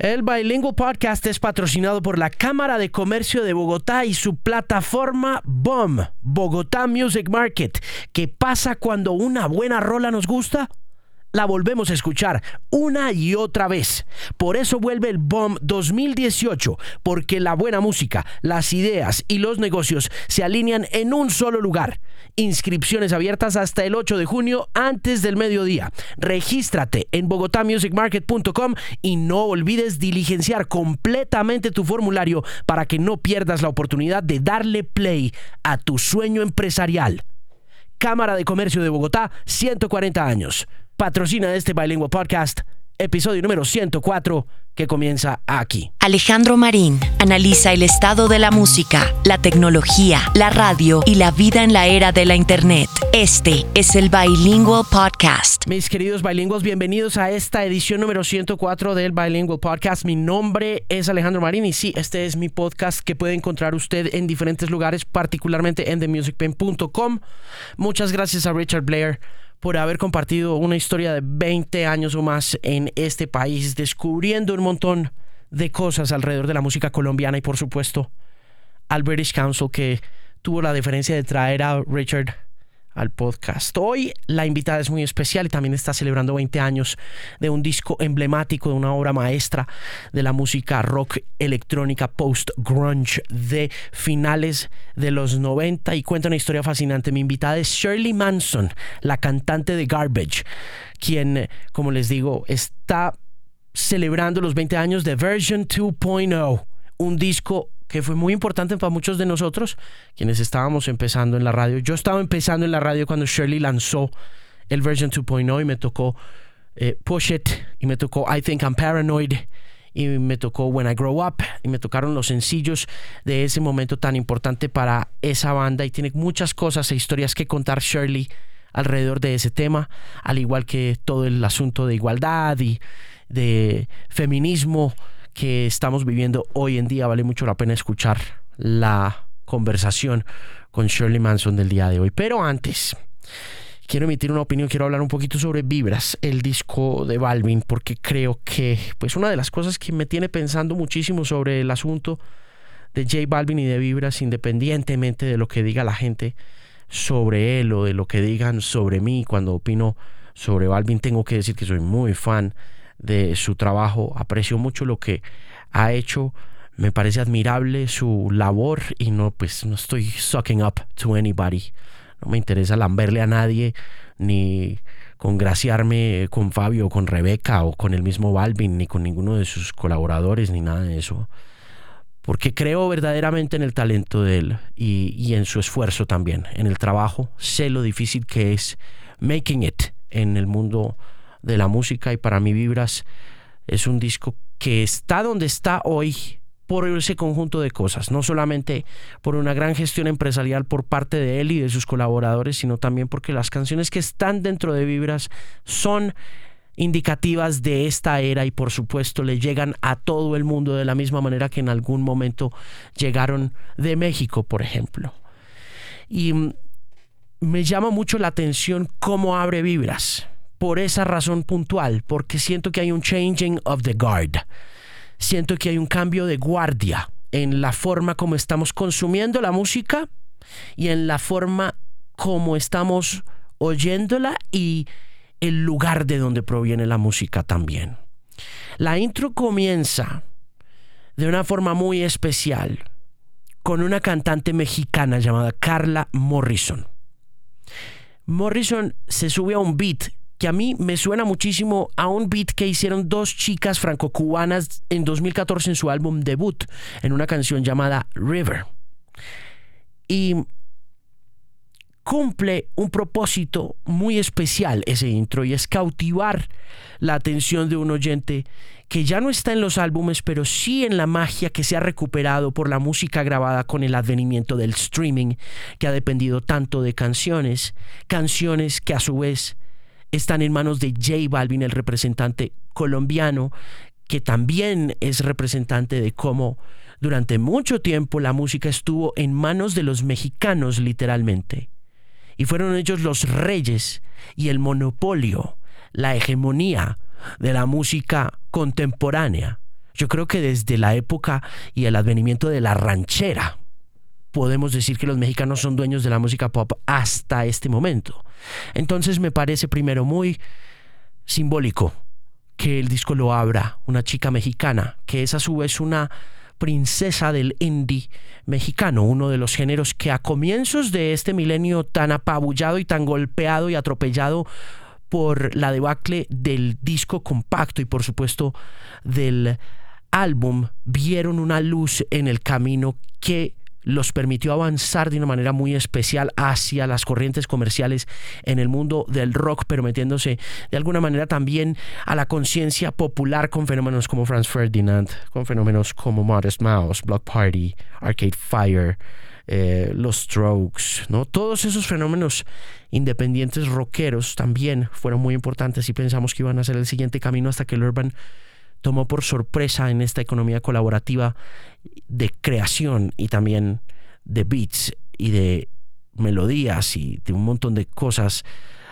El Bilingual Podcast es patrocinado por la Cámara de Comercio de Bogotá y su plataforma BOM, Bogotá Music Market. ¿Qué pasa cuando una buena rola nos gusta? La volvemos a escuchar una y otra vez. Por eso vuelve el BOM 2018, porque la buena música, las ideas y los negocios se alinean en un solo lugar. Inscripciones abiertas hasta el 8 de junio antes del mediodía. Regístrate en bogotamusicmarket.com y no olvides diligenciar completamente tu formulario para que no pierdas la oportunidad de darle play a tu sueño empresarial. Cámara de Comercio de Bogotá, 140 años. Patrocina este Bilingual Podcast, episodio número 104, que comienza aquí. Alejandro Marín analiza el estado de la música, la tecnología, la radio y la vida en la era de la Internet. Este es el Bilingual Podcast. Mis queridos bilingües, bienvenidos a esta edición número 104 del Bilingual Podcast. Mi nombre es Alejandro Marín y sí, este es mi podcast que puede encontrar usted en diferentes lugares, particularmente en themusicpen.com. Muchas gracias a Richard Blair por haber compartido una historia de 20 años o más en este país, descubriendo un montón de cosas alrededor de la música colombiana y por supuesto al British Council que tuvo la diferencia de traer a Richard al podcast. Hoy la invitada es muy especial y también está celebrando 20 años de un disco emblemático, de una obra maestra de la música rock electrónica post-grunge de finales de los 90 y cuenta una historia fascinante. Mi invitada es Shirley Manson, la cantante de Garbage, quien, como les digo, está celebrando los 20 años de Version 2.0, un disco que fue muy importante para muchos de nosotros, quienes estábamos empezando en la radio. Yo estaba empezando en la radio cuando Shirley lanzó el version 2.0 y me tocó eh, Push It y me tocó I Think I'm Paranoid y me tocó When I Grow Up y me tocaron los sencillos de ese momento tan importante para esa banda y tiene muchas cosas e historias que contar Shirley alrededor de ese tema, al igual que todo el asunto de igualdad y de feminismo que estamos viviendo hoy en día. Vale mucho la pena escuchar la conversación con Shirley Manson del día de hoy. Pero antes, quiero emitir una opinión, quiero hablar un poquito sobre Vibras, el disco de Balvin, porque creo que pues una de las cosas que me tiene pensando muchísimo sobre el asunto de J Balvin y de Vibras, independientemente de lo que diga la gente sobre él o de lo que digan sobre mí cuando opino sobre Balvin, tengo que decir que soy muy fan de su trabajo, aprecio mucho lo que ha hecho, me parece admirable su labor y no, pues no estoy sucking up to anybody, no me interesa lamberle a nadie ni congraciarme con Fabio, con Rebeca o con el mismo Balvin, ni con ninguno de sus colaboradores, ni nada de eso. Porque creo verdaderamente en el talento de él y, y en su esfuerzo también, en el trabajo. Sé lo difícil que es making it en el mundo de la música y para mí Vibras es un disco que está donde está hoy por ese conjunto de cosas, no solamente por una gran gestión empresarial por parte de él y de sus colaboradores, sino también porque las canciones que están dentro de Vibras son indicativas de esta era y por supuesto le llegan a todo el mundo de la misma manera que en algún momento llegaron de México, por ejemplo. Y me llama mucho la atención cómo abre Vibras por esa razón puntual, porque siento que hay un changing of the guard. Siento que hay un cambio de guardia en la forma como estamos consumiendo la música y en la forma como estamos oyéndola y el lugar de donde proviene la música también. La intro comienza de una forma muy especial con una cantante mexicana llamada Carla Morrison. Morrison se sube a un beat que a mí me suena muchísimo a un beat que hicieron dos chicas franco-cubanas en 2014 en su álbum debut, en una canción llamada River. Y cumple un propósito muy especial ese intro y es cautivar la atención de un oyente que ya no está en los álbumes, pero sí en la magia que se ha recuperado por la música grabada con el advenimiento del streaming, que ha dependido tanto de canciones, canciones que a su vez están en manos de J Balvin, el representante colombiano, que también es representante de cómo durante mucho tiempo la música estuvo en manos de los mexicanos literalmente. Y fueron ellos los reyes y el monopolio, la hegemonía de la música contemporánea. Yo creo que desde la época y el advenimiento de la ranchera, podemos decir que los mexicanos son dueños de la música pop hasta este momento. Entonces me parece primero muy simbólico que el disco lo abra una chica mexicana, que es a su vez una princesa del indie mexicano, uno de los géneros que a comienzos de este milenio tan apabullado y tan golpeado y atropellado por la debacle del disco compacto y por supuesto del álbum, vieron una luz en el camino que los permitió avanzar de una manera muy especial hacia las corrientes comerciales en el mundo del rock, pero metiéndose de alguna manera también a la conciencia popular con fenómenos como Franz Ferdinand, con fenómenos como Modest Mouse, Block Party, Arcade Fire, eh, Los Strokes, ¿no? Todos esos fenómenos independientes rockeros también fueron muy importantes y pensamos que iban a ser el siguiente camino hasta que el Urban tomó por sorpresa en esta economía colaborativa de creación y también de beats y de melodías y de un montón de cosas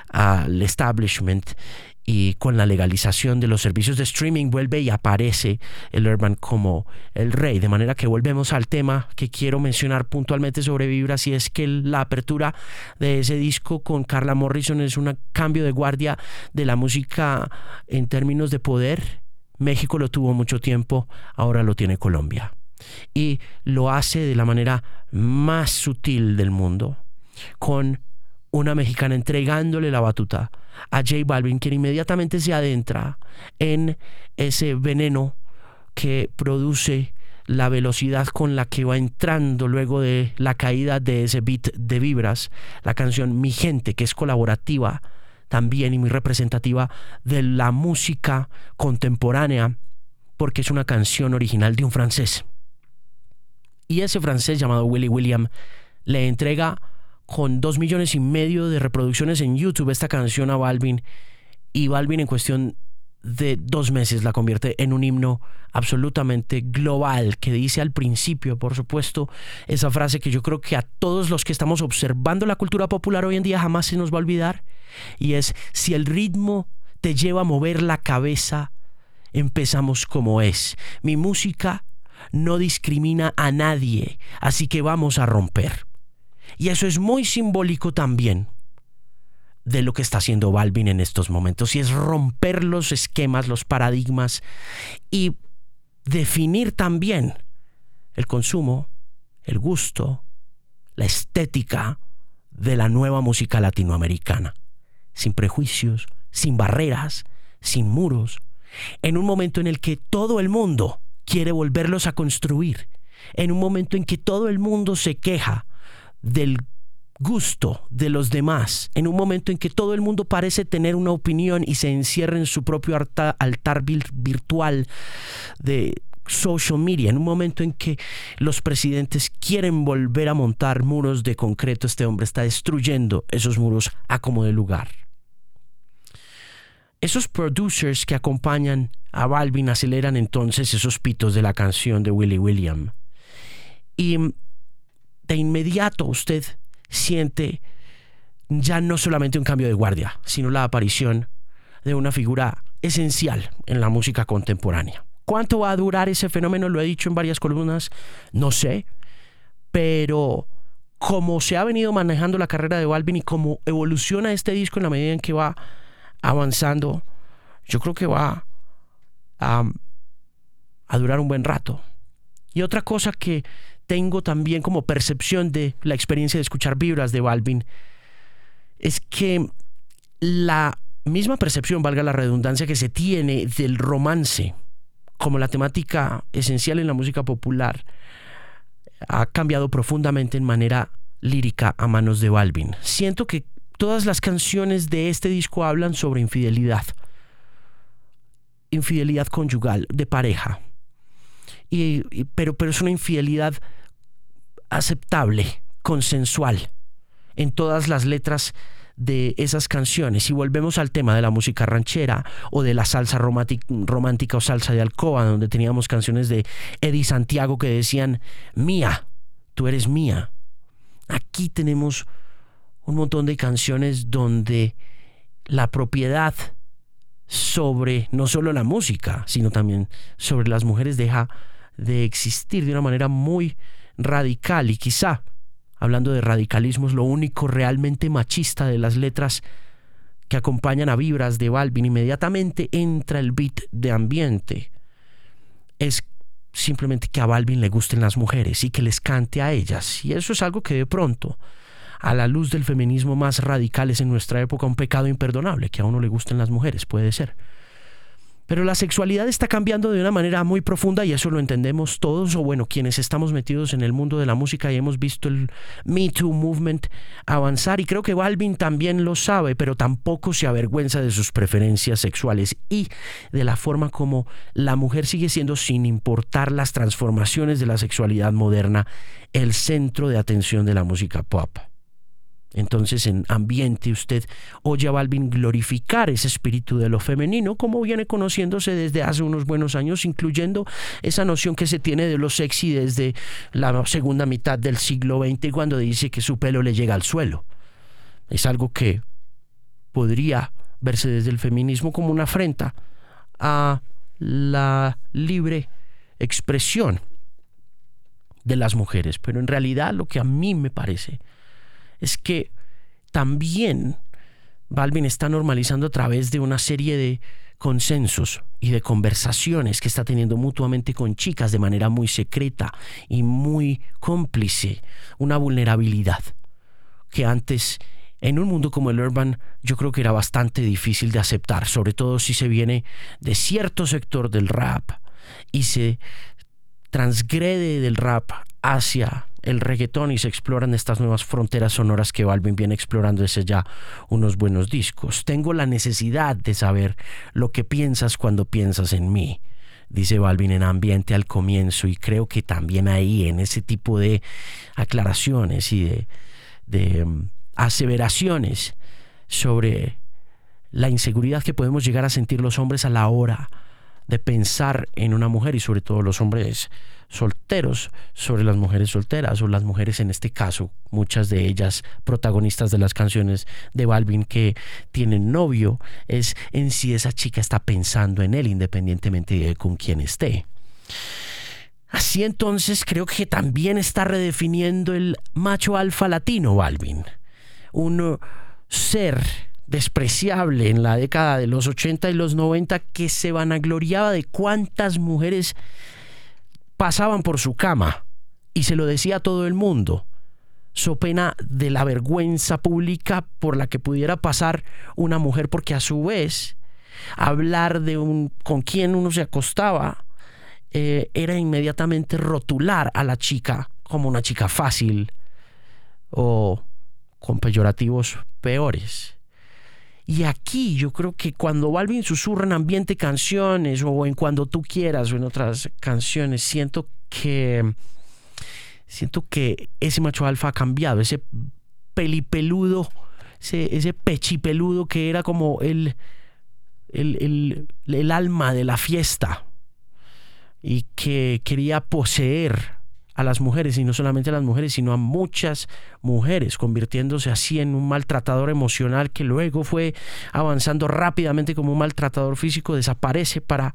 al establishment y con la legalización de los servicios de streaming vuelve y aparece el Urban como el rey. De manera que volvemos al tema que quiero mencionar puntualmente sobre Vibras y es que la apertura de ese disco con Carla Morrison es un cambio de guardia de la música en términos de poder México lo tuvo mucho tiempo, ahora lo tiene Colombia. Y lo hace de la manera más sutil del mundo, con una mexicana entregándole la batuta a J Balvin, quien inmediatamente se adentra en ese veneno que produce la velocidad con la que va entrando luego de la caída de ese beat de vibras, la canción Mi Gente, que es colaborativa también y muy representativa de la música contemporánea porque es una canción original de un francés. Y ese francés llamado Willy William le entrega con dos millones y medio de reproducciones en YouTube esta canción a Balvin y Balvin en cuestión de dos meses la convierte en un himno absolutamente global que dice al principio, por supuesto, esa frase que yo creo que a todos los que estamos observando la cultura popular hoy en día jamás se nos va a olvidar y es si el ritmo te lleva a mover la cabeza, empezamos como es. Mi música no discrimina a nadie, así que vamos a romper. Y eso es muy simbólico también de lo que está haciendo Balvin en estos momentos, y es romper los esquemas, los paradigmas y definir también el consumo, el gusto, la estética de la nueva música latinoamericana. Sin prejuicios, sin barreras, sin muros, en un momento en el que todo el mundo quiere volverlos a construir, en un momento en que todo el mundo se queja del gusto de los demás, en un momento en que todo el mundo parece tener una opinión y se encierra en su propio altar, virtual de social media, en un momento en que los presidentes quieren volver a montar muros de concreto, este hombre está destruyendo esos muros a como de lugar. Esos producers que acompañan a Balvin aceleran entonces esos pitos de la canción de Willy William. Y de inmediato usted siente ya no solamente un cambio de guardia, sino la aparición de una figura esencial en la música contemporánea. ¿Cuánto va a durar ese fenómeno? Lo he dicho en varias columnas, no sé, pero como se ha venido manejando la carrera de Balvin y cómo evoluciona este disco en la medida en que va avanzando, yo creo que va a, a durar un buen rato. Y otra cosa que tengo también como percepción de la experiencia de escuchar vibras de Balvin es que la misma percepción, valga la redundancia, que se tiene del romance como la temática esencial en la música popular ha cambiado profundamente en manera lírica a manos de Balvin. Siento que Todas las canciones de este disco hablan sobre infidelidad. Infidelidad conyugal, de pareja. Pero, pero es una infidelidad aceptable, consensual, en todas las letras de esas canciones. Y volvemos al tema de la música ranchera o de la salsa romántica o salsa de alcoba, donde teníamos canciones de Eddie Santiago que decían, mía, tú eres mía. Aquí tenemos un montón de canciones donde la propiedad sobre no solo la música, sino también sobre las mujeres deja de existir de una manera muy radical y quizá, hablando de radicalismo, es lo único realmente machista de las letras que acompañan a vibras de Balvin. Inmediatamente entra el beat de ambiente. Es simplemente que a Balvin le gusten las mujeres y que les cante a ellas. Y eso es algo que de pronto, a la luz del feminismo más radical, es en nuestra época un pecado imperdonable, que a uno le gusten las mujeres, puede ser. Pero la sexualidad está cambiando de una manera muy profunda y eso lo entendemos todos, o bueno, quienes estamos metidos en el mundo de la música y hemos visto el Me Too Movement avanzar. Y creo que Balvin también lo sabe, pero tampoco se avergüenza de sus preferencias sexuales y de la forma como la mujer sigue siendo, sin importar las transformaciones de la sexualidad moderna, el centro de atención de la música pop. Entonces en ambiente usted oye a Balvin glorificar ese espíritu de lo femenino como viene conociéndose desde hace unos buenos años, incluyendo esa noción que se tiene de lo sexy desde la segunda mitad del siglo XX cuando dice que su pelo le llega al suelo. Es algo que podría verse desde el feminismo como una afrenta a la libre expresión de las mujeres, pero en realidad lo que a mí me parece es que también Balvin está normalizando a través de una serie de consensos y de conversaciones que está teniendo mutuamente con chicas de manera muy secreta y muy cómplice, una vulnerabilidad que antes en un mundo como el urban yo creo que era bastante difícil de aceptar, sobre todo si se viene de cierto sector del rap y se transgrede del rap hacia el reggaetón y se exploran estas nuevas fronteras sonoras que Balvin viene explorando desde ya unos buenos discos. Tengo la necesidad de saber lo que piensas cuando piensas en mí, dice Balvin en ambiente al comienzo y creo que también ahí en ese tipo de aclaraciones y de, de um, aseveraciones sobre la inseguridad que podemos llegar a sentir los hombres a la hora de pensar en una mujer y sobre todo los hombres solteros sobre las mujeres solteras o las mujeres en este caso, muchas de ellas protagonistas de las canciones de Balvin que tienen novio, es en si esa chica está pensando en él independientemente de con quién esté. Así entonces creo que también está redefiniendo el macho alfa latino Balvin, un ser despreciable en la década de los 80 y los 90 que se vanagloriaba de cuántas mujeres pasaban por su cama y se lo decía a todo el mundo, so pena de la vergüenza pública por la que pudiera pasar una mujer, porque a su vez hablar de un con quién uno se acostaba eh, era inmediatamente rotular a la chica como una chica fácil o con peyorativos peores. Y aquí yo creo que cuando Balvin susurra en ambiente canciones o en cuando tú quieras o en otras canciones, siento que siento que ese macho alfa ha cambiado, ese pelipeludo, ese, ese pechipeludo que era como el, el, el alma de la fiesta y que quería poseer a las mujeres, y no solamente a las mujeres, sino a muchas mujeres, convirtiéndose así en un maltratador emocional que luego fue avanzando rápidamente como un maltratador físico, desaparece para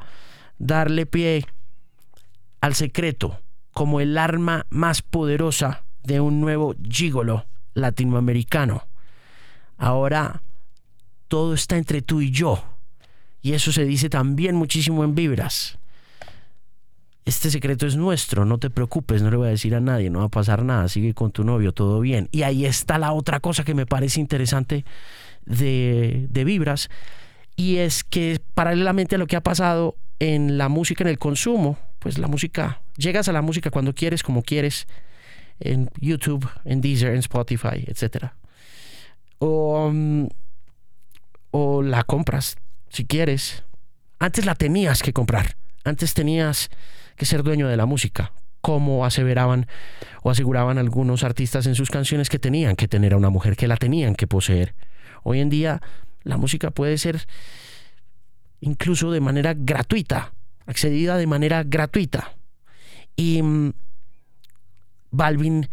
darle pie al secreto como el arma más poderosa de un nuevo gigolo latinoamericano. Ahora todo está entre tú y yo. Y eso se dice también muchísimo en Vibras este secreto es nuestro, no te preocupes, no le voy a decir a nadie, no va a pasar nada, sigue con tu novio, todo bien. Y ahí está la otra cosa que me parece interesante de, de Vibras, y es que paralelamente a lo que ha pasado en la música, en el consumo, pues la música, llegas a la música cuando quieres, como quieres, en YouTube, en Deezer, en Spotify, etc. O, mm, o la compras, si quieres. Antes la tenías que comprar, antes tenías ser dueño de la música, como aseveraban o aseguraban algunos artistas en sus canciones que tenían que tener a una mujer, que la tenían que poseer. Hoy en día la música puede ser incluso de manera gratuita, accedida de manera gratuita. Y mm, Balvin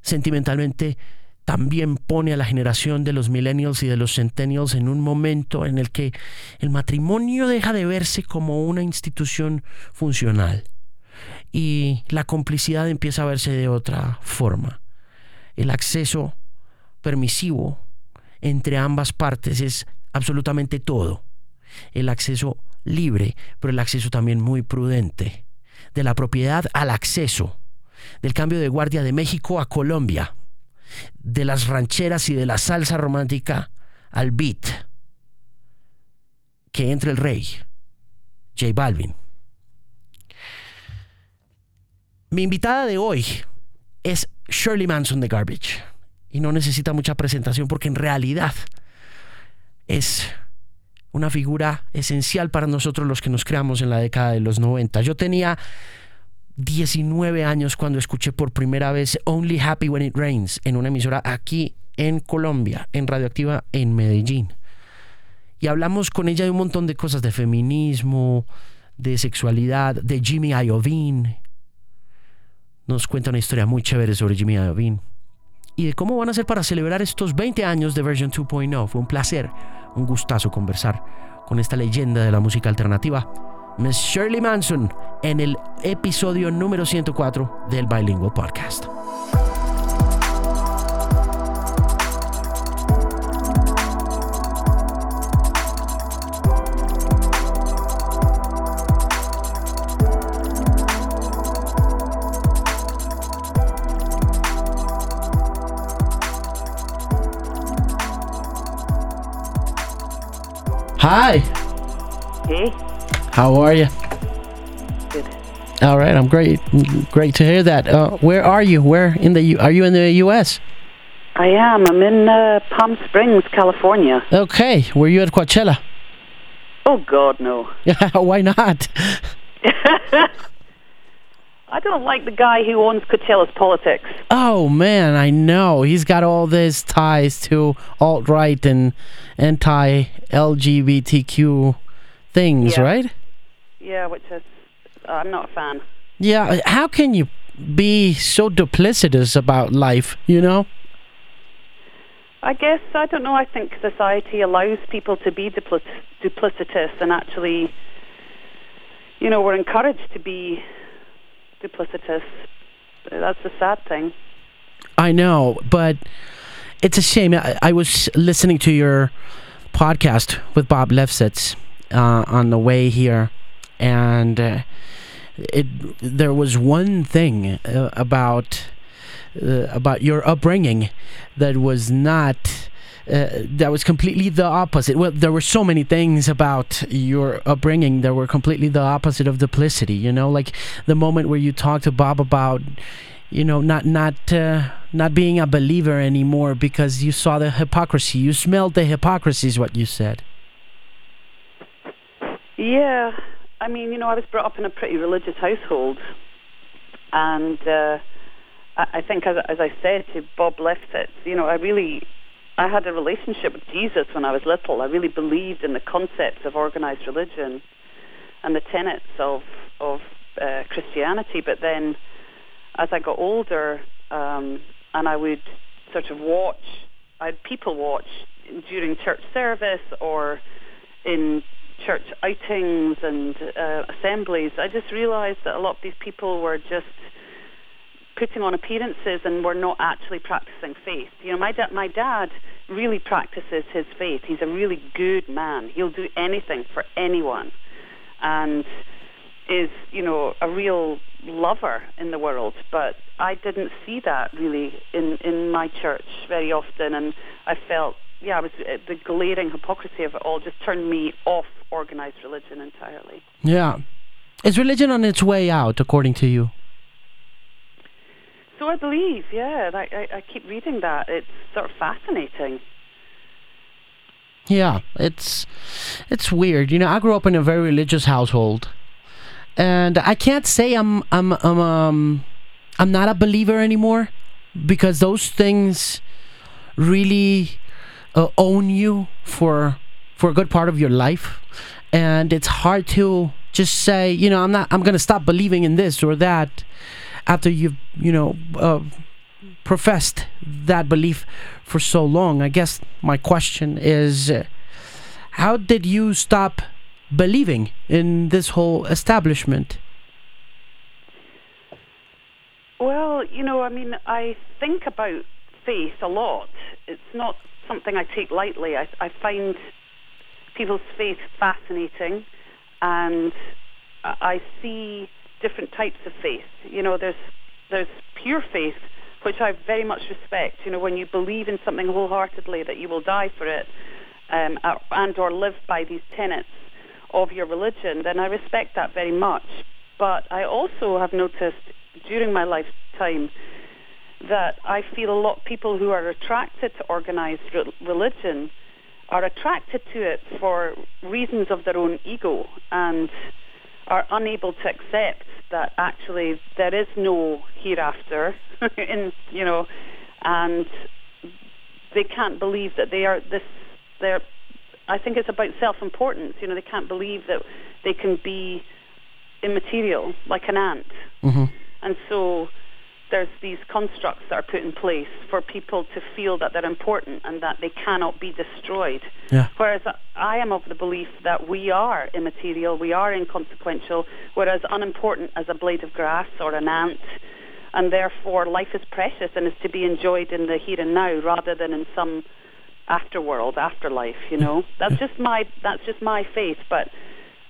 sentimentalmente también pone a la generación de los millennials y de los centennials en un momento en el que el matrimonio deja de verse como una institución funcional y la complicidad empieza a verse de otra forma. El acceso permisivo entre ambas partes es absolutamente todo. El acceso libre, pero el acceso también muy prudente. De la propiedad al acceso. Del cambio de guardia de México a Colombia. De las rancheras y de la salsa romántica al beat. Que entre el rey, J Balvin. Mi invitada de hoy es Shirley Manson de Garbage. Y no necesita mucha presentación porque en realidad es una figura esencial para nosotros los que nos creamos en la década de los 90. Yo tenía 19 años cuando escuché por primera vez Only Happy When It Rains en una emisora aquí en Colombia, en Radioactiva en Medellín. Y hablamos con ella de un montón de cosas, de feminismo, de sexualidad, de Jimmy Iovine. Nos cuenta una historia muy chévere sobre Jimmy Iovine. Y de cómo van a hacer para celebrar estos 20 años de Version 2.0. Fue un placer un gustazo conversar con esta leyenda de la música alternativa, Miss Shirley Manson, en el episodio número 104 del Bilingual Podcast. Hi. Hey. How are you? Good. All right, I'm great. Great to hear that. Uh, where are you? Where in the U- are you in the U.S.? I am. I'm in uh, Palm Springs, California. Okay. Were you at Coachella? Oh God, no. Yeah. Why not? I don't like the guy who owns Coachella's politics. Oh man, I know. He's got all these ties to alt right and anti LGBTQ things, Yeah. right? Yeah, which is uh, I'm not a fan. Yeah. How can you be so duplicitous about life? You know? I guess I don't know. I think society allows people to be dupli- duplicitous, and actually, you know, we're encouraged to be duplicitous. That's the sad thing. I know, but it's a shame. I, I was listening to your podcast with Bob Lefsetz uh, on the way here, and uh, it there was one thing uh, about uh, about your upbringing that was not. Uh, that was completely the opposite. Well, there were so many things about your upbringing that were completely the opposite of duplicity. You know, like the moment where you talked to Bob about you know not not uh, not being a believer anymore because you saw the hypocrisy you smelled the hypocrisy is what you said Yeah, I mean, you know, I was brought up in a pretty religious household, and uh, I, I think, as, as I said to Bob Lefsetz, you know, I really, I had a relationship with Jesus when I was little. I really believed in the concepts of organized religion and the tenets of of uh, Christianity. But then, as I got older, um, and I would sort of watch, I'd people watch during church service or in church outings and uh, assemblies, I just realized that a lot of these people were just putting on appearances and we're not actually practicing faith. You know, my dad, my dad really practices his faith. He's a really good man. He'll do anything for anyone, and is you know a real lover in the world. But I didn't see that really in in my church very often, and I felt yeah, I was uh, the glaring hypocrisy of it all just turned me off organized religion entirely. yeah is religion on its way out according to you So I believe, yeah, I, I, I keep reading that. It's sort of fascinating. yeah it's it's weird you know i grew up in a very religious household and i can't say i'm i'm i'm um i'm not a believer anymore because those things really uh, own you for for a good part of your life and it's hard to just say you know i'm not i'm gonna stop believing in this or that after you've you know uh, professed that belief for so long. I guess my question is uh, how did you stop believing in this whole establishment? Well, you know, I mean, I think about faith a lot. It's not something I take lightly. I, I find people's faith fascinating, and I see different types of faith. You know, there's there's pure faith, which I very much respect. You know, when you believe in something wholeheartedly that you will die for it, um, and or live by these tenets of your religion, then I respect that very much. But I also have noticed during my lifetime that I feel a lot of people who are attracted to organized re- religion are attracted to it for reasons of their own ego and are unable to accept that actually there is no hereafter in you know and they can't believe that they are this they're I think it's about self importance you know they can't believe that they can be immaterial like an ant Mm-hmm. and so there's these constructs that are put in place for people to feel that they're important and that they cannot be destroyed. Yeah. Whereas I am of the belief that we are immaterial, we are inconsequential, whereas unimportant as a blade of grass or an ant, and therefore life is precious and is to be enjoyed in the here and now rather than in some afterworld, afterlife. You know, that's just my that's just my faith, but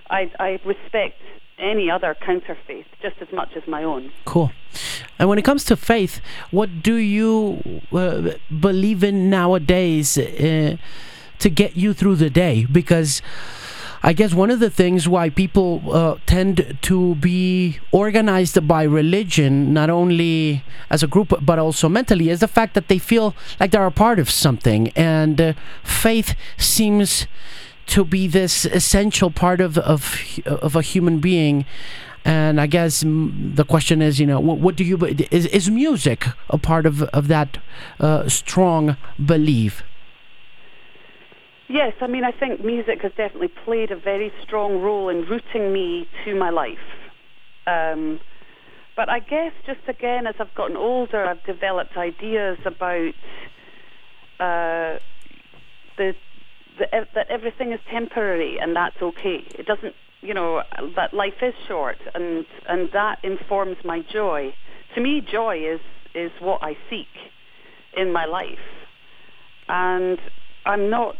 I I respect any other counter faith just as much as my own. Cool. And when it comes to faith, what do you uh, believe in nowadays uh, to get you through the day? Because I guess one of the things why people uh, tend to be organized by religion, not only as a group but also mentally, is the fact that they feel like they're a part of something, and uh, faith seems to be this essential part of of of a human being. And I guess the question is, you know, what, what do you is is music a part of of that uh, strong belief? Yes, I mean, I think music has definitely played a very strong role in rooting me to my life. Um, but I guess just again, as I've gotten older, I've developed ideas about uh, the, ev- that everything is temporary and that's okay. It doesn't, you know, that life is short, and and that informs my joy. To me, joy is is what I seek in my life, and I'm not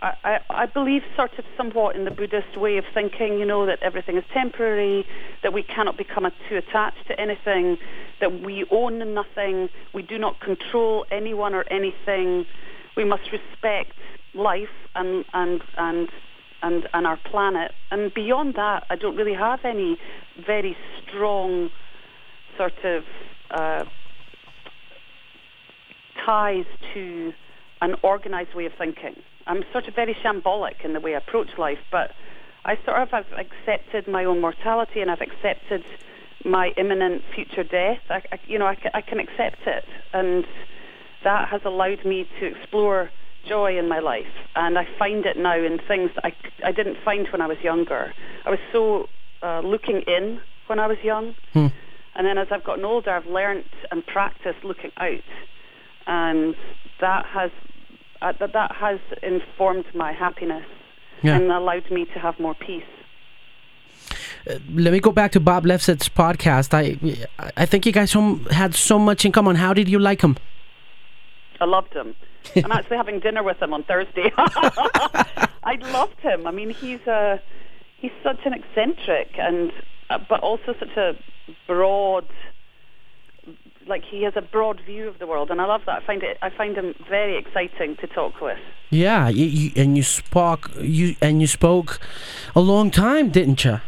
I, I, I believe sort of somewhat in the Buddhist way of thinking, you know, that everything is temporary, that we cannot become a, too attached to anything, that we own nothing, we do not control anyone or anything. We must respect life and and and and, and our planet. And beyond that, I don't really have any very strong sort of uh, ties to an organized way of thinking. I'm sort of very shambolic in the way I approach life, but I sort of have accepted my own mortality and I've accepted my imminent future death. I, I, you know, I, I can accept it, and that has allowed me to explore joy in my life, and I find it now in things that I, I didn't find when I was younger. I was so uh, looking in when I was young, Hmm. and then as I've gotten older, I've learnt and practiced looking out, and that has uh, that that has informed my happiness Yeah. and allowed me to have more peace. Let me go back to Bob Lefsetz's podcast. I I think you guys had so much in common. How did you like him? I loved him. I'm actually having dinner with him on Thursday. I loved him. I mean, he's a he's such an eccentric and uh, but also such a broad like he has a broad view of the world and I love that. I find it I find him very exciting to talk with. Yeah, you, you, and you spoke you and you spoke a long time, didn't you?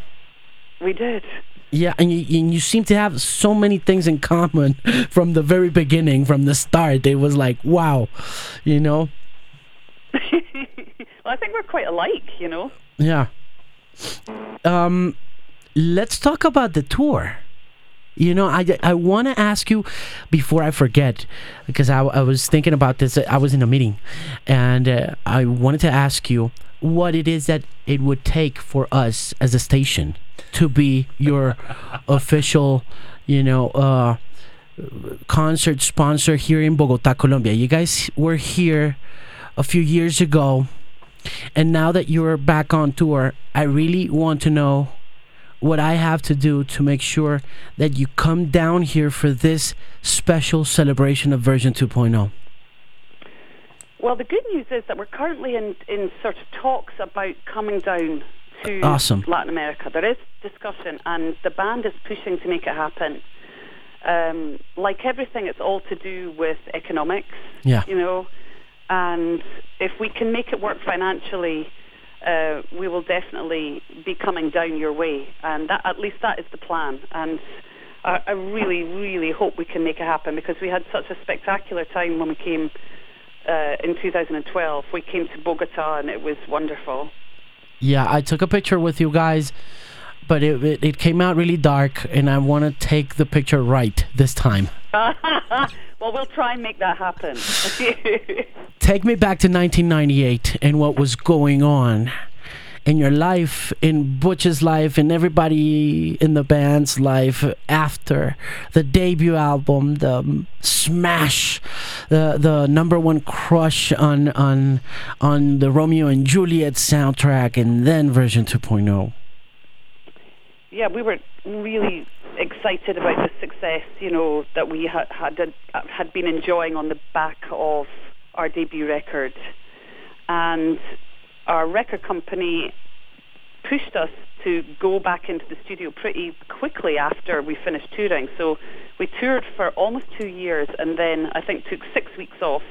We did. Yeah, and you and you seem to have so many things in common from the very beginning, from the start. It was like, wow, you know. well, I think we're quite alike, you know. Yeah. Um, let's talk about the tour. You know, I, I want to ask you before I forget, because I, I was thinking about this. I was in a meeting, and uh, I wanted to ask you what it is that it would take for us as a station to be your official, you know, uh, concert sponsor here in Bogota, Colombia. You guys were here a few years ago, and now that you're back on tour, I really want to know what I have to do to make sure that you come down here for this special celebration of version 2.0. Well, the good news is that we're currently in, in sort of talks about coming down to Awesome. Latin America. There is discussion, and the band is pushing to make it happen. Um, like everything, it's all to do with economics, Yeah. you know. And if we can make it work financially, uh, we will definitely be coming down your way. And that, at least that is the plan. And I, I really, really hope we can make it happen because we had such a spectacular time when we came uh, in 2012. We came to Bogota and it was wonderful. Yeah, I took a picture with you guys, but it, it, it came out really dark, and I want to take the picture right this time. well, we'll try and make that happen. Take me back to 1998 and what was going on in your life, in Butch's life, and everybody in the band's life after the debut album, the smash, the the number one crush on on on the Romeo and Juliet soundtrack, and then version oh. 2.0. yeah, we were really excited about the success, you know, that we had had had been enjoying on the back of our debut record, and our record company pushed us to go back into the studio pretty quickly after we finished touring. So we toured for almost two years, and then I think took six weeks off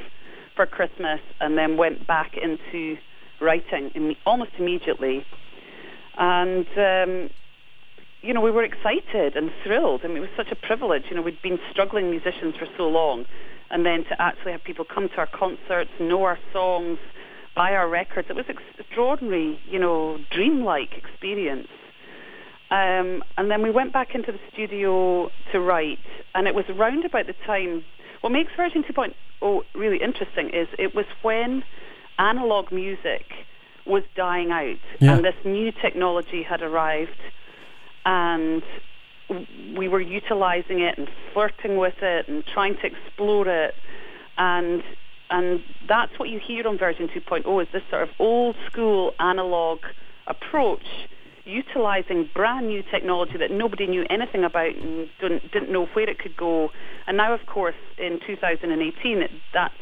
for Christmas, and then went back into writing almost immediately. And um, you know, we were excited and thrilled. I mean, it was such a privilege. You know, we'd been struggling musicians for so long, and then to actually have people come to our concerts, know our songs, buy our records, it was extraordinary, you know, dreamlike experience. Um, and then we went back into the studio to write, and it was around about the time. What makes version 2.0 really interesting is it was when analog music was dying out, Yeah. and this new technology had arrived and we were utilizing it and flirting with it and trying to explore it. And and that's what you hear on version 2.0 is this sort of old school analog approach utilizing brand new technology that nobody knew anything about and didn't, didn't know where it could go. And now of course in 2018 it, that's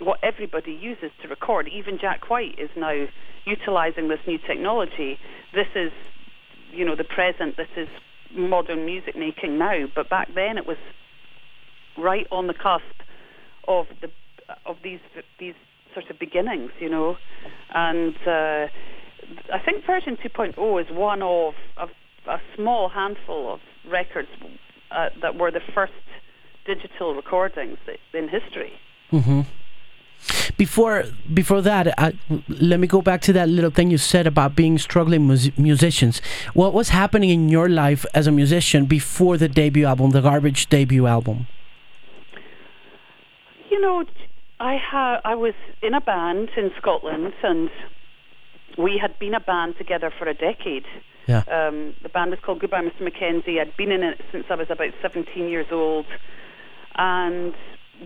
what everybody uses to record. Even Jack White is now utilizing this new technology. This is you know the present this is modern music making now but back then it was right on the cusp of the of these these sort of beginnings you know and uh, I think version 2.0 is one of, a small handful of records uh, that were the first digital recordings in history Mm-hmm. Before before that, I, let me go back to that little thing you said about being struggling mus- musicians. What was happening in your life as a musician before the debut album, the Garbage debut album? You know, I ha- I was in a band in Scotland, and we had been a band together for a decade. Yeah. Um, the band is called Goodbye, Mr. Mackenzie. I'd been in it since I was about 17 years old, and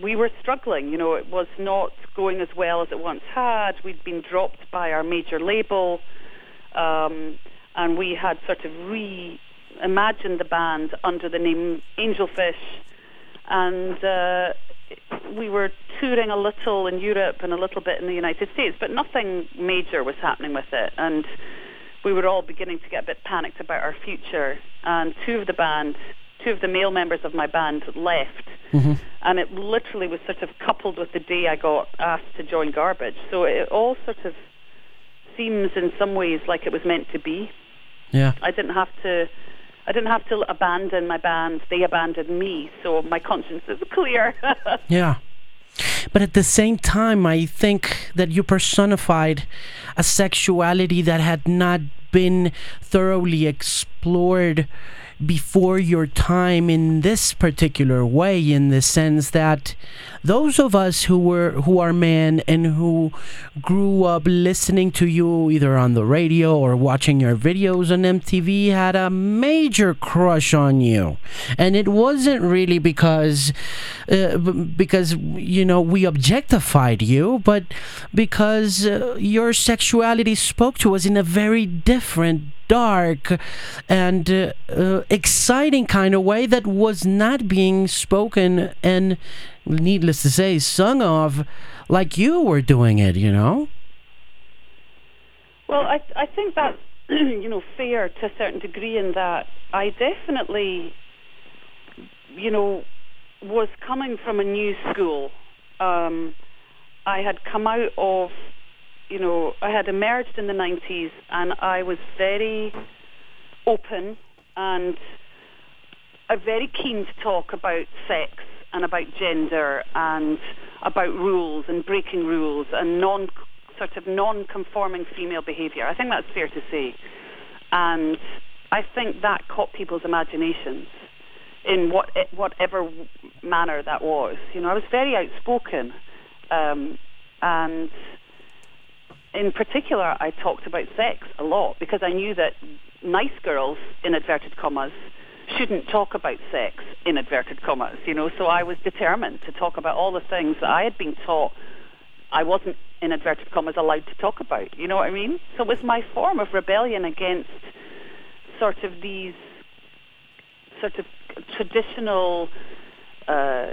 we were struggling. You know, it was not going as well as it once had. We'd been dropped by our major label, um, and we had sort of reimagined the band under the name Angelfish, and uh, we were touring a little in Europe and a little bit in the United States, but nothing major was happening with it, and we were all beginning to get a bit panicked about our future. And two of the band, two of the male members of my band left, Mm-hmm. and it literally was sort of coupled with the day I got asked to join Garbage. So it all sort of seems in some ways like it was meant to be. Yeah. I didn't have to. I didn't have to abandon my band. They abandoned me, so my conscience is clear. Yeah. But at the same time, I think that you personified a sexuality that had not been thoroughly explored before your time in this particular way, in the sense that those of us who were who are men and who grew up listening to you either on the radio or watching your videos on MTV had a major crush on you, and it wasn't really because uh, because you know we objectified you, but because uh, your sexuality spoke to us in a very different dark and uh, uh, exciting kind of way that was not being spoken and needless to say sung of like you were doing it you know? Well i i think that's you know fair to a certain degree in that i definitely you know was coming from a new school. Um i had come out of you know, I had emerged in the 90s and I was very open and very keen to talk about sex and about gender and about rules and breaking rules and non sort of non-conforming female behaviour. I think that's fair to say. And I think that caught people's imaginations in what whatever manner that was. You know, I was very outspoken, um, and in particular, I talked about sex a lot because I knew that nice girls, in inverted commas, shouldn't talk about sex, in inverted commas, you know. So I was determined to talk about all the things that I had been taught I wasn't, in inverted commas, allowed to talk about. You know what I mean? So it was my form of rebellion against sort of these sort of traditional uh,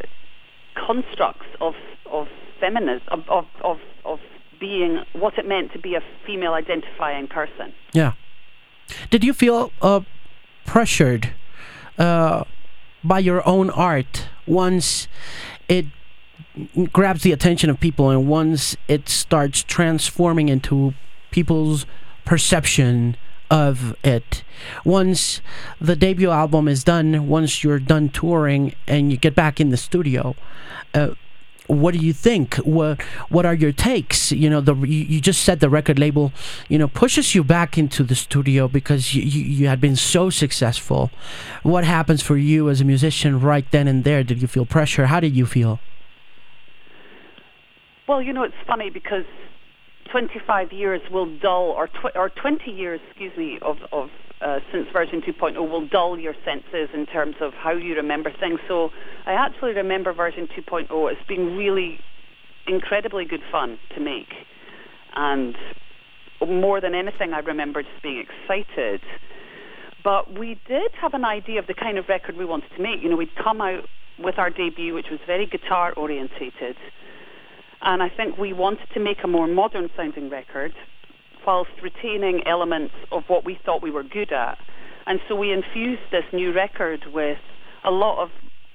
constructs of of feminism of, of of of being what it meant to be a female identifying person. Yeah. Did you feel uh, pressured uh, by your own art once it grabs the attention of people and once it starts transforming into people's perception of it. Once the debut album is done, once you're done touring and you get back in the studio, uh, what do you think? What what are your takes? You know, the you, you just said the record label, you know, pushes you back into the studio because you, you, you had been so successful. What happens for you as a musician right then and there? Did you feel pressure? How did you feel? Well, you know, it's funny because 25 years will dull, or, tw- or 20 years, excuse me, of, of uh, since version 2.0 will dull your senses in terms of how you remember things. So I actually remember version 2.0 as being really incredibly good fun to make. And more than anything, I remember just being excited. But we did have an idea of the kind of record we wanted to make. You know, we'd come out with our debut, which was very guitar orientated. And I think we wanted to make a more modern sounding record whilst retaining elements of what we thought we were good at. And so we infused this new record with a lot of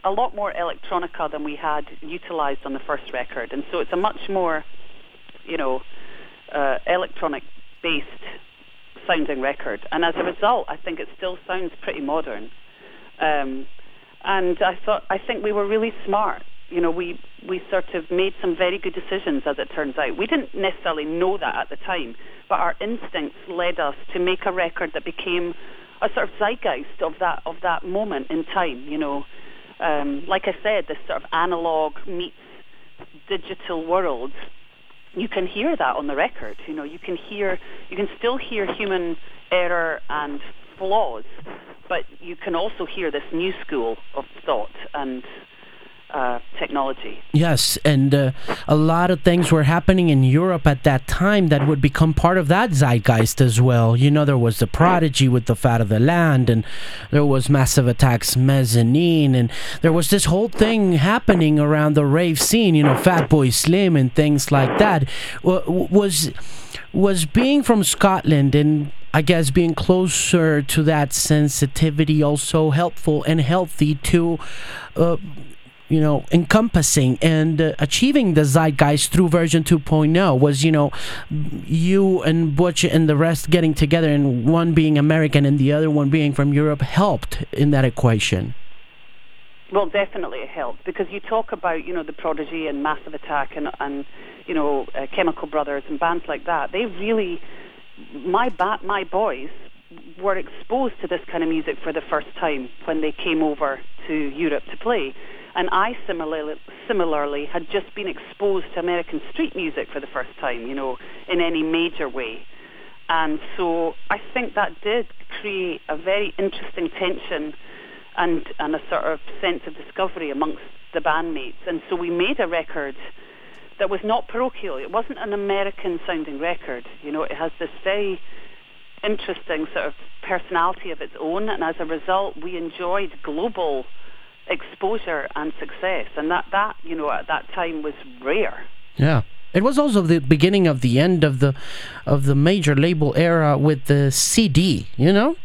a lot more electronica than we had utilized on the first record. And so it's a much more, you know, uh, electronic based sounding record. And as a result, I think it still sounds pretty modern. Um, and I thought I think we were really smart you know, we, we sort of made some very good decisions as it turns out. We didn't necessarily know that at the time, but our instincts led us to make a record that became a sort of zeitgeist of that, of that moment in time, you know. Um, like I said, this sort of analog meets digital world, you can hear that on the record. You know, you can hear, you can still hear human error and flaws, but you can also hear this new school of thought and uh, technology. Yes, and uh, a lot of things were happening in Europe at that time that would become part of that zeitgeist as well. You know, there was the Prodigy with the Fat of the Land, and there was Massive Attack's Mezzanine, and there was this whole thing happening around the rave scene. You know, Fatboy Slim and things like that. Was was being from Scotland and I guess being closer to that sensitivity also helpful and healthy to uh, you know, encompassing and uh, achieving the zeitgeist through version 2.0 was, you know, you and Butch and the rest getting together and one being American and the other one being from Europe helped in that equation. Well, definitely it helped because you talk about, you know, the Prodigy and Massive Attack and, and you know, uh, Chemical Brothers and bands like that. They really, my ba- my boys were exposed to this kind of music for the first time when they came over to Europe to play. And I similarly, similarly had just been exposed to American street music for the first time, you know, in any major way. And so I think that did create a very interesting tension and, and a sort of sense of discovery amongst the bandmates. And so we made a record that was not parochial. It wasn't an American sounding record. You know, it has this very interesting sort of personality of its own. And as a result, we enjoyed global exposure and success. And that, that you know, at that time was rare. Yeah. It was also the beginning of the end of the of the major label era with the CD, you know?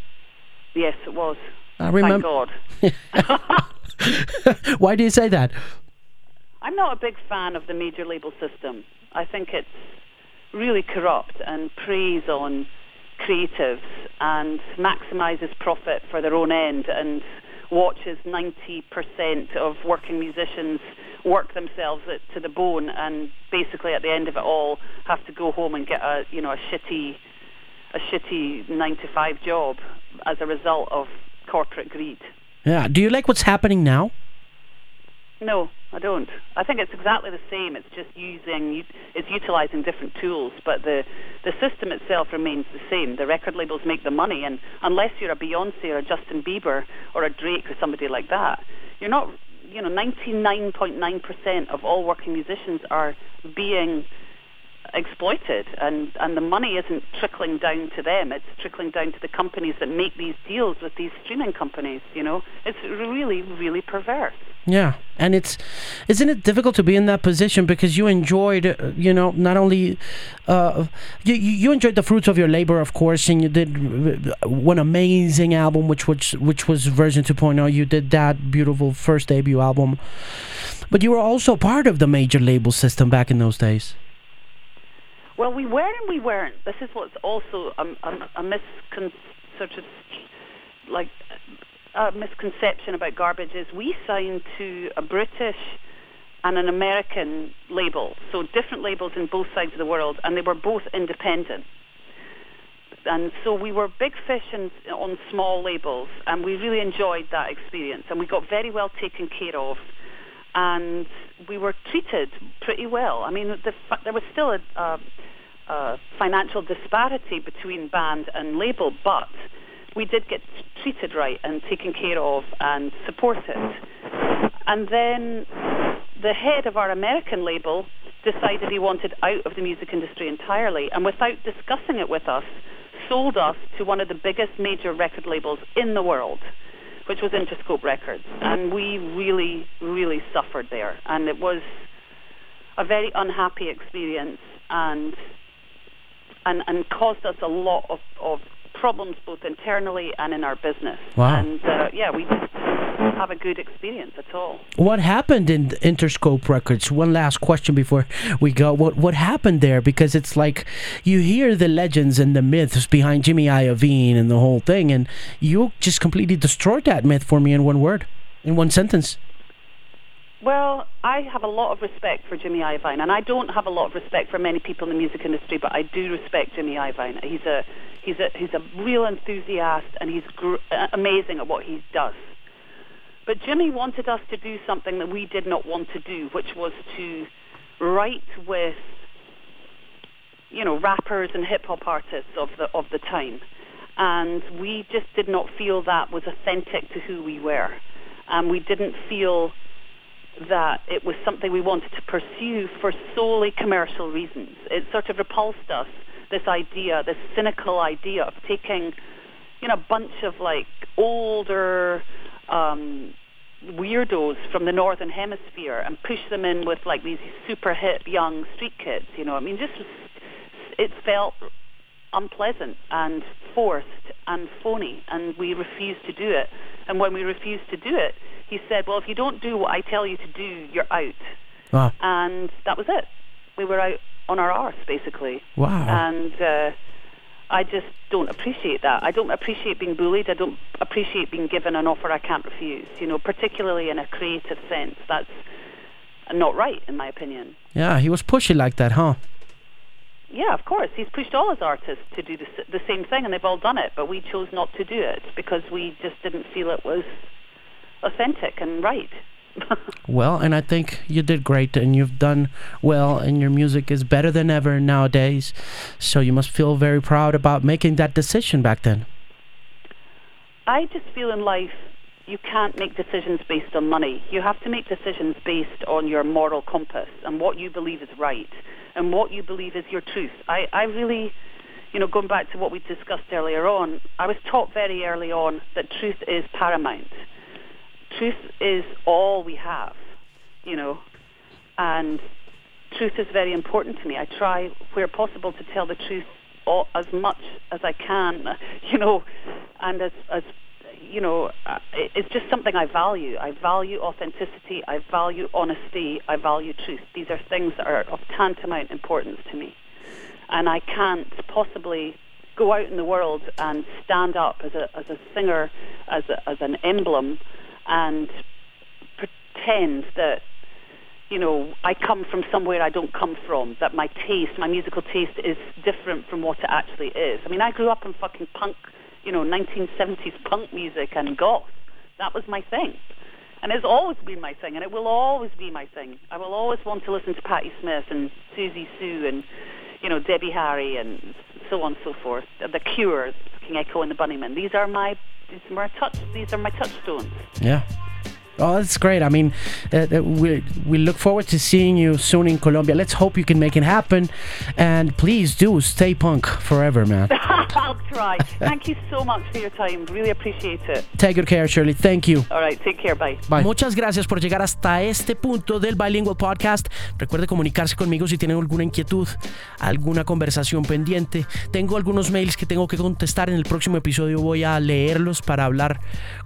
Yes, it was. I remember. Thank God. Why do you say that? I'm not a big fan of the major label system. I think it's really corrupt and preys on creatives and maximizes profit for their own end and watches 90% of working musicians work themselves to the bone and basically at the end of it all have to go home and get a you know a shitty a shitty 9 to 5 job as a result of corporate greed. Yeah. Do you like what's happening now? No, I don't. I think it's exactly the same. It's just using, it's utilizing different tools, but the the system itself remains the same. The record labels make the money, and unless you're a Beyonce or a Justin Bieber or a Drake or somebody like that, you're not. You know, 99.9% of all working musicians are being exploited and, and the money isn't trickling down to them. It's trickling down to the companies that make these deals with these streaming companies you know? It's really really perverse. Yeah and it's isn't it difficult to be in that position because you enjoyed uh, you know not only uh, you, you enjoyed the fruits of your labor of course and you did uh, one amazing album which was which was version 2.0 you did that beautiful first debut album. But you were also part of the major label system back in those days well, we were and we weren't. This is what's also a, a, a miscon- sort of like a misconception about garbage is we signed to a British and an American label, so different labels in both sides of the world, and they were both independent. And so we were big fish in, on small labels, and we really enjoyed that experience, and we got very well taken care of, and we were treated pretty well. I mean, the, there was still a, a financial disparity between band and label, but we did get treated right and taken care of and supported. And then the head of our American label decided he wanted out of the music industry entirely, and without discussing it with us, sold us to one of the biggest major record labels in the world, which was Interscope Records. And we really, really suffered there. And it was a very unhappy experience. And and, and caused us a lot of, of problems both internally and in our business. Wow. And uh, yeah, we didn't have a good experience at all. What happened in Interscope Records? One last question before we go. What what happened there? Because it's like you hear the legends and the myths behind Jimmy Iovine and the whole thing, and you just completely destroyed that myth for me in one word, in one sentence. Well, I have a lot of respect for Jimmy Iovine, and I don't have a lot of respect for many people in the music industry, but I do respect Jimmy Iovine. He's a he's a he's a real enthusiast, and he's gr- uh, amazing at what he does. But Jimmy wanted us to do something that we did not want to do, which was to write with you know rappers and hip hop artists of the of the time, and we just did not feel that was authentic to who we were, and we didn't feel that it was something we wanted to pursue for solely commercial reasons. It sort of repulsed us, this idea, this cynical idea of taking, you know, a bunch of like older um, weirdos from the northern hemisphere and push them in with like these super hip young street kids. You know, I mean, just it felt unpleasant and forced and phony, and we refused to do it. And when we refused to do it, he said, "Well, if you don't do what I tell you to do, you're out." Wow. And that was it. We were out on our arse, basically. Wow. And uh, I just don't appreciate that. I don't appreciate being bullied. I don't appreciate being given an offer I can't refuse. You know, particularly in a creative sense. That's not right, in my opinion. Yeah, he was pushy like that, huh? Yeah, of course. He's pushed all his artists to do the, the same thing, and they've all done it. But we chose not to do it because we just didn't feel it was authentic and right. well, and I think you did great, and you've done well, and your music is better than ever nowadays. So you must feel very proud about making that decision back then. I just feel in life you can't make decisions based on money. You have to make decisions based on your moral compass and what you believe is right and what you believe is your truth. I, I really, you know, going back to what we discussed earlier on, I was taught very early on that truth is paramount. Truth is all we have, you know, and truth is very important to me. I try, where possible, to tell the truth all, as much as I can, you know, and as, as you know, uh, it's just something I value. I value authenticity. I value honesty. I value truth. These are things that are of tantamount importance to me. And I can't possibly go out in the world and stand up as a, as a singer, as, a, as an emblem, and pretend that, you know, I come from somewhere I don't come from, that my taste, my musical taste is different from what it actually is. I mean, I grew up in fucking punk you know, 1970s punk music and goth. That was my thing. And it's always been my thing, and it will always be my thing. I will always want to listen to Patti Smith and Siouxsie Sioux and, you know, Debbie Harry and so on and so forth. The Cure, King Echo and the Bunnymen. These are my, these are my touch, these are my touchstones. Yeah. Oh, that's great. I mean, uh, uh, we, we look forward to seeing you soon in Colombia. Let's hope you can make it happen. And please do stay punk forever, man. I'll try. Thank you so much for your time. Really appreciate it. Take good care, Shirley. Thank you. All right, take care. Bye. Bye. Muchas gracias por llegar hasta este punto del Bilingual Podcast. Recuerde comunicarse conmigo si tienen alguna inquietud, alguna conversación pendiente. Tengo algunos mails que tengo que contestar. En el próximo episodio voy a leerlos para hablar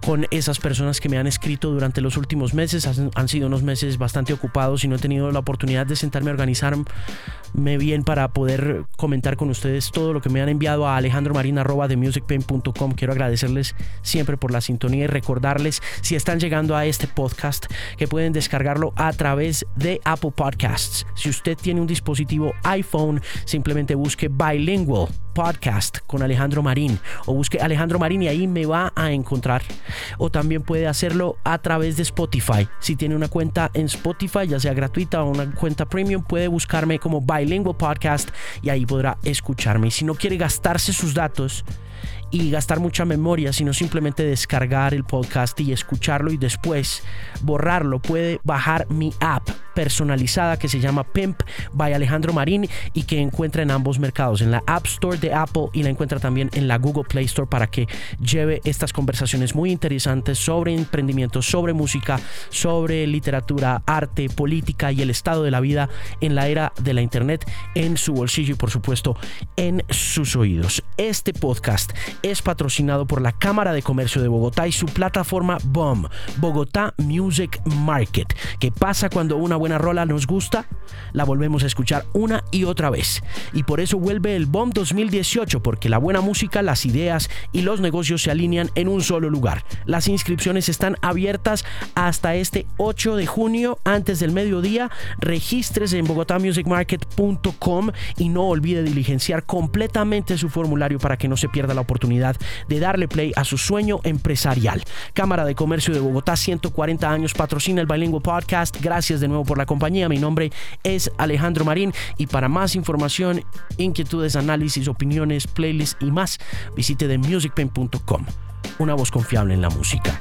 con esas personas que me han escrito durante los últimos meses. Han, sido unos meses bastante ocupados y no he tenido la oportunidad de sentarme a organizarme bien para poder comentar con ustedes todo lo que me han enviado a alejandromarina.com. Quiero agradecerles siempre por la sintonía y recordarles si están llegando a este podcast que pueden descargarlo a través de Apple Podcasts. Si usted tiene un dispositivo iPhone, simplemente busque Bilingual Podcast con Alejandro Marín o busque Alejandro Marín y ahí me va a encontrar. O también puede hacerlo a través de Spotify. Si tiene una cuenta en Spotify, ya sea gratuita o una cuenta premium, puede buscarme como Bilingual Podcast y ahí podrá escucharme. Si no quiere gastarse sus datos, y gastar mucha memoria, sino simplemente descargar el podcast y escucharlo y después borrarlo. Puede bajar mi app personalizada que se llama Pimp by Alejandro Marín y que encuentra en ambos mercados, en la App Store de Apple y la encuentra también en la Google Play Store para que lleve estas conversaciones muy interesantes sobre emprendimiento, sobre música, sobre literatura, arte, política y el estado de la vida en la era de la Internet en su bolsillo y por supuesto en sus oídos. Este podcast es patrocinado por la Cámara de Comercio de Bogotá y su plataforma BOM, Bogotá Music Market. ¿Qué pasa cuando una buena rola nos gusta? La volvemos a escuchar una y otra vez. Y por eso vuelve el BOM 2018, porque la buena música, las ideas y los negocios se alinean en un solo lugar. Las inscripciones están abiertas hasta este 8 de junio, antes del mediodía. Regístrese en bogotamusicmarket.com y no olvide diligenciar completamente su formulario para que no se pierda la oportunidad de darle play a su sueño empresarial. Cámara de Comercio de Bogotá, 140 años, patrocina el Bilingual Podcast. Gracias de nuevo por la compañía. Mi nombre es Alejandro Marín y para más información, inquietudes, análisis, opiniones, playlists y más, visite TheMusicPen.com. Una voz confiable en la música.